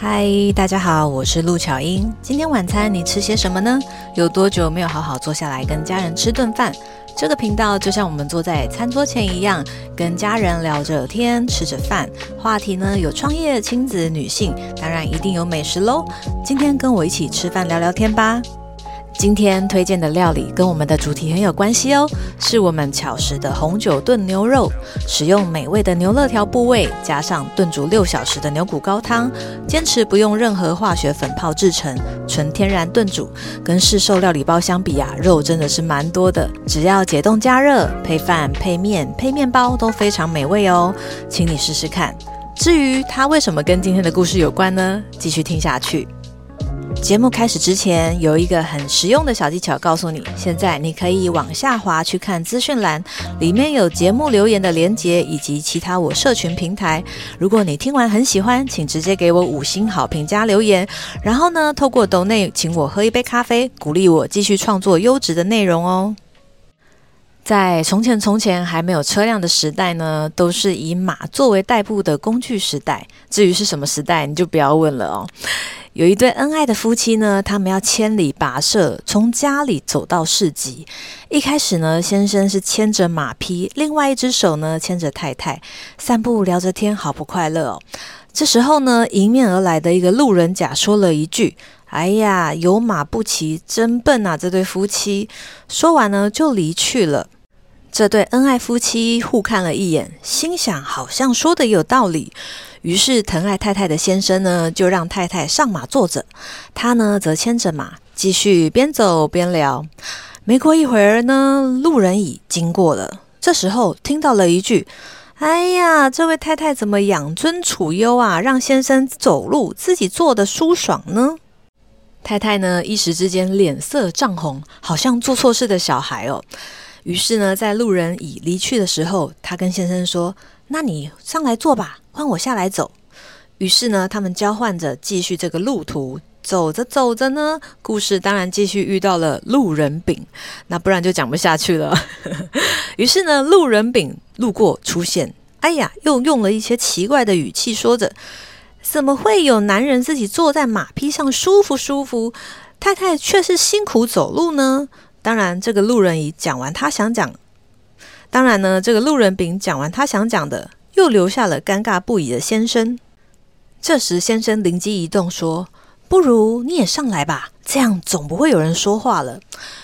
嗨，大家好，我是陆巧英。今天晚餐你吃些什么呢？有多久没有好好坐下来跟家人吃顿饭？这个频道就像我们坐在餐桌前一样，跟家人聊着天，吃着饭。话题呢有创业、亲子、女性，当然一定有美食喽。今天跟我一起吃饭聊聊天吧。今天推荐的料理跟我们的主题很有关系哦，是我们巧食的红酒炖牛肉，使用美味的牛肋条部位，加上炖煮六小时的牛骨高汤，坚持不用任何化学粉泡制成，纯天然炖煮。跟市售料理包相比啊，肉真的是蛮多的，只要解冻加热，配饭、配面、配面包都非常美味哦，请你试试看。至于它为什么跟今天的故事有关呢？继续听下去。节目开始之前，有一个很实用的小技巧，告诉你：现在你可以往下滑去看资讯栏，里面有节目留言的连接以及其他我社群平台。如果你听完很喜欢，请直接给我五星好评加留言，然后呢，透过抖内请我喝一杯咖啡，鼓励我继续创作优质的内容哦。在从前从前还没有车辆的时代呢，都是以马作为代步的工具时代。至于是什么时代，你就不要问了哦。有一对恩爱的夫妻呢，他们要千里跋涉，从家里走到市集。一开始呢，先生是牵着马匹，另外一只手呢牵着太太，散步聊着天，好不快乐哦。这时候呢，迎面而来的一个路人甲说了一句：“哎呀，有马不骑，真笨啊！”这对夫妻说完呢，就离去了。这对恩爱夫妻互看了一眼，心想好像说的有道理。于是，疼爱太太的先生呢，就让太太上马坐着，他呢则牵着马，继续边走边聊。没过一会儿呢，路人乙经过了，这时候听到了一句：“哎呀，这位太太怎么养尊处优啊？让先生走路，自己坐的舒爽呢？”太太呢一时之间脸色涨红，好像做错事的小孩哦。于是呢，在路人乙离去的时候，他跟先生说：“那你上来坐吧。”换我下来走，于是呢，他们交换着继续这个路途。走着走着呢，故事当然继续遇到了路人丙，那不然就讲不下去了。于是呢，路人丙路过出现，哎呀，又用了一些奇怪的语气说着：“怎么会有男人自己坐在马匹上舒服舒服，太太却是辛苦走路呢？”当然，这个路人乙讲完他想讲，当然呢，这个路人丙讲完他想讲的。又留下了尴尬不已的先生。这时，先生灵机一动，说：“不如你也上来吧，这样总不会有人说话了。”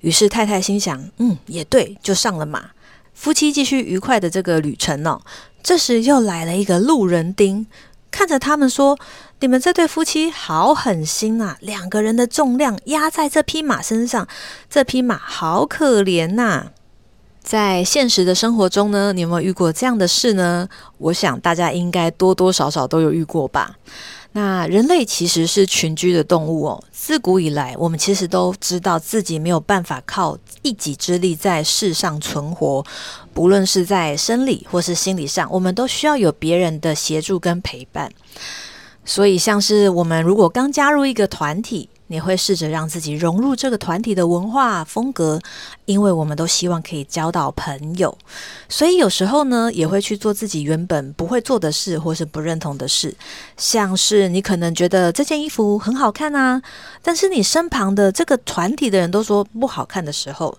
于是太太心想：“嗯，也对，就上了马。”夫妻继续愉快的这个旅程呢。这时又来了一个路人丁，看着他们说：“你们这对夫妻好狠心啊！两个人的重量压在这匹马身上，这匹马好可怜呐。”在现实的生活中呢，你有没有遇过这样的事呢？我想大家应该多多少少都有遇过吧。那人类其实是群居的动物哦，自古以来，我们其实都知道自己没有办法靠一己之力在世上存活，不论是在生理或是心理上，我们都需要有别人的协助跟陪伴。所以，像是我们如果刚加入一个团体，你会试着让自己融入这个团体的文化风格，因为我们都希望可以交到朋友，所以有时候呢，也会去做自己原本不会做的事，或是不认同的事。像是你可能觉得这件衣服很好看啊，但是你身旁的这个团体的人都说不好看的时候，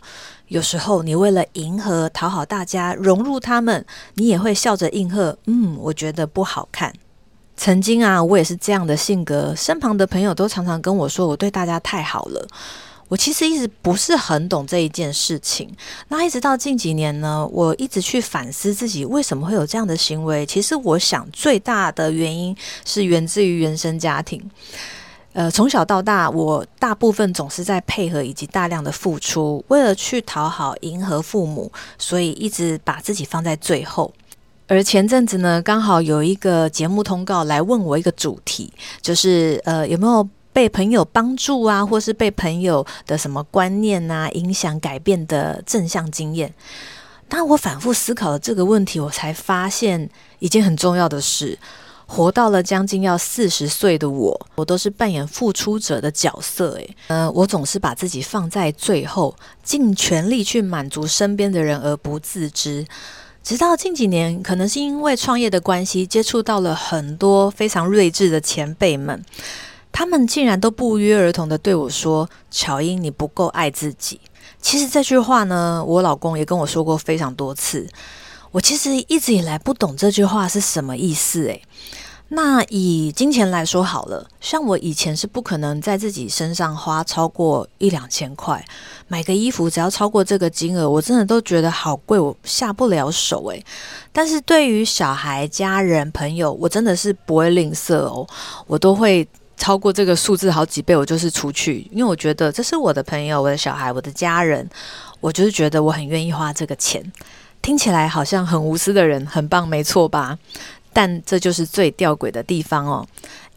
有时候你为了迎合、讨好大家，融入他们，你也会笑着应和：“嗯，我觉得不好看。”曾经啊，我也是这样的性格，身旁的朋友都常常跟我说我对大家太好了。我其实一直不是很懂这一件事情。那一直到近几年呢，我一直去反思自己为什么会有这样的行为。其实我想最大的原因是源自于原生家庭。呃，从小到大，我大部分总是在配合以及大量的付出，为了去讨好、迎合父母，所以一直把自己放在最后。而前阵子呢，刚好有一个节目通告来问我一个主题，就是呃有没有被朋友帮助啊，或是被朋友的什么观念啊影响改变的正向经验。当我反复思考了这个问题，我才发现一件很重要的事：活到了将近要四十岁的我，我都是扮演付出者的角色。诶，呃，我总是把自己放在最后，尽全力去满足身边的人而不自知。直到近几年，可能是因为创业的关系，接触到了很多非常睿智的前辈们，他们竟然都不约而同的对我说：“乔英，你不够爱自己。”其实这句话呢，我老公也跟我说过非常多次。我其实一直以来不懂这句话是什么意思，诶。那以金钱来说好了，像我以前是不可能在自己身上花超过一两千块，买个衣服只要超过这个金额，我真的都觉得好贵，我下不了手诶。但是对于小孩、家人、朋友，我真的是不会吝啬哦，我都会超过这个数字好几倍，我就是出去，因为我觉得这是我的朋友、我的小孩、我的家人，我就是觉得我很愿意花这个钱。听起来好像很无私的人，很棒，没错吧？但这就是最吊诡的地方哦，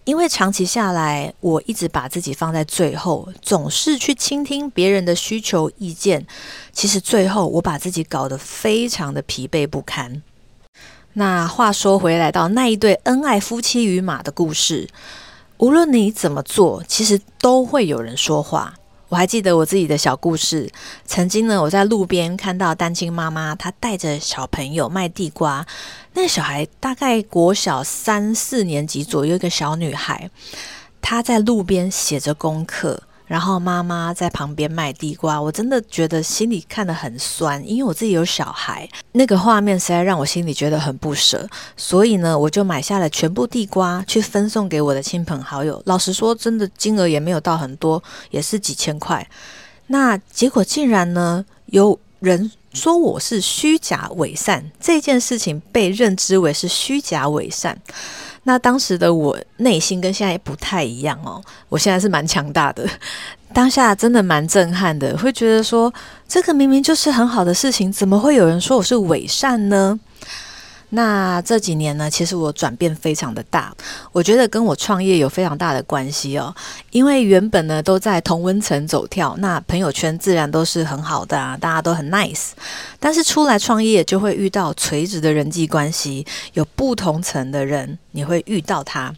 因为长期下来，我一直把自己放在最后，总是去倾听别人的需求意见。其实最后，我把自己搞得非常的疲惫不堪。那话说回来，到那一对恩爱夫妻与马的故事，无论你怎么做，其实都会有人说话。我还记得我自己的小故事。曾经呢，我在路边看到单亲妈妈，她带着小朋友卖地瓜。那小孩大概国小三四年级左右，一个小女孩，她在路边写着功课。然后妈妈在旁边卖地瓜，我真的觉得心里看得很酸，因为我自己有小孩，那个画面实在让我心里觉得很不舍。所以呢，我就买下了全部地瓜去分送给我的亲朋好友。老实说，真的金额也没有到很多，也是几千块。那结果竟然呢，有人说我是虚假伪善，这件事情被认知为是虚假伪善。那当时的我内心跟现在不太一样哦，我现在是蛮强大的，当下真的蛮震撼的，会觉得说这个明明就是很好的事情，怎么会有人说我是伪善呢？那这几年呢，其实我转变非常的大，我觉得跟我创业有非常大的关系哦。因为原本呢都在同温层走跳，那朋友圈自然都是很好的啊，大家都很 nice。但是出来创业就会遇到垂直的人际关系，有不同层的人，你会遇到他。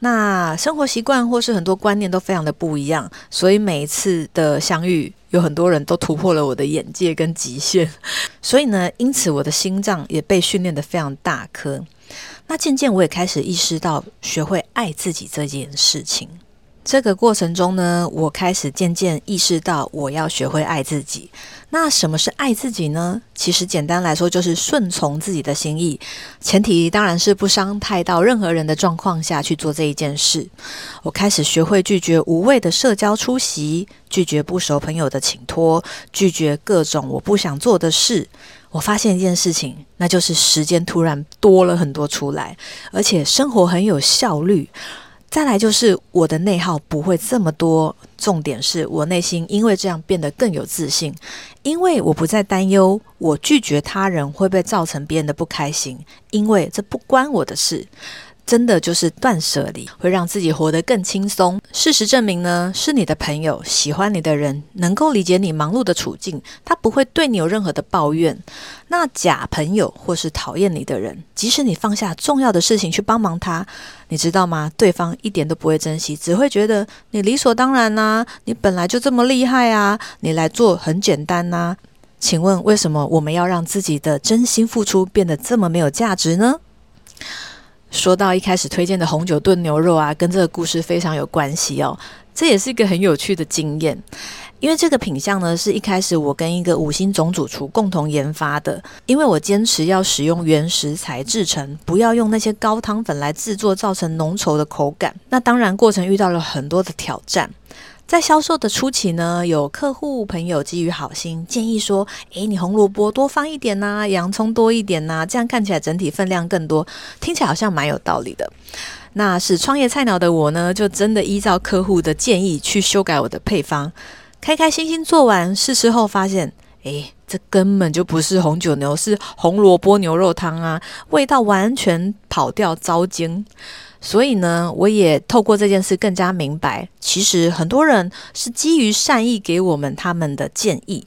那生活习惯或是很多观念都非常的不一样，所以每一次的相遇。有很多人都突破了我的眼界跟极限，所以呢，因此我的心脏也被训练的非常大颗。那渐渐我也开始意识到，学会爱自己这件事情。这个过程中呢，我开始渐渐意识到，我要学会爱自己。那什么是爱自己呢？其实简单来说，就是顺从自己的心意，前提当然是不伤害到任何人的状况下去做这一件事。我开始学会拒绝无谓的社交出席，拒绝不熟朋友的请托，拒绝各种我不想做的事。我发现一件事情，那就是时间突然多了很多出来，而且生活很有效率。再来就是我的内耗不会这么多，重点是我内心因为这样变得更有自信，因为我不再担忧我拒绝他人会不会造成别人的不开心，因为这不关我的事。真的就是断舍离，会让自己活得更轻松。事实证明呢，是你的朋友、喜欢你的人，能够理解你忙碌的处境，他不会对你有任何的抱怨。那假朋友或是讨厌你的人，即使你放下重要的事情去帮忙他，你知道吗？对方一点都不会珍惜，只会觉得你理所当然呐，你本来就这么厉害啊，你来做很简单呐。请问为什么我们要让自己的真心付出变得这么没有价值呢？说到一开始推荐的红酒炖牛肉啊，跟这个故事非常有关系哦。这也是一个很有趣的经验，因为这个品相呢，是一开始我跟一个五星总主厨共同研发的。因为我坚持要使用原食材制成，不要用那些高汤粉来制作，造成浓稠的口感。那当然，过程遇到了很多的挑战。在销售的初期呢，有客户朋友基于好心建议说：“诶，你红萝卜多放一点呐，洋葱多一点呐，这样看起来整体分量更多，听起来好像蛮有道理的。”那是创业菜鸟的我呢，就真的依照客户的建议去修改我的配方，开开心心做完，试吃后发现，诶，这根本就不是红酒牛，是红萝卜牛肉汤啊，味道完全跑掉，糟精。所以呢，我也透过这件事更加明白，其实很多人是基于善意给我们他们的建议，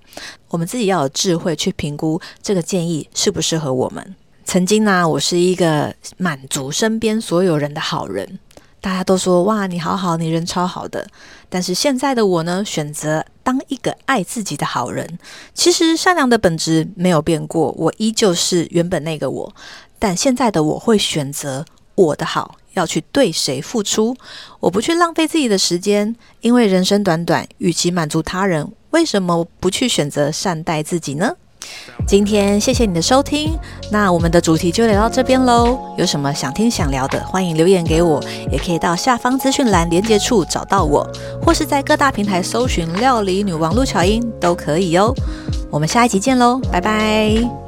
我们自己要有智慧去评估这个建议适不适合我们。曾经呢，我是一个满足身边所有人的好人，大家都说哇，你好好，你人超好的。但是现在的我呢，选择当一个爱自己的好人。其实善良的本质没有变过，我依旧是原本那个我，但现在的我会选择我的好要去对谁付出，我不去浪费自己的时间，因为人生短短，与其满足他人，为什么不去选择善待自己呢？今天谢谢你的收听，那我们的主题就聊到这边喽。有什么想听想聊的，欢迎留言给我，也可以到下方资讯栏连接处找到我，或是在各大平台搜寻“料理女王陆巧音”都可以哦。我们下一集见喽，拜拜。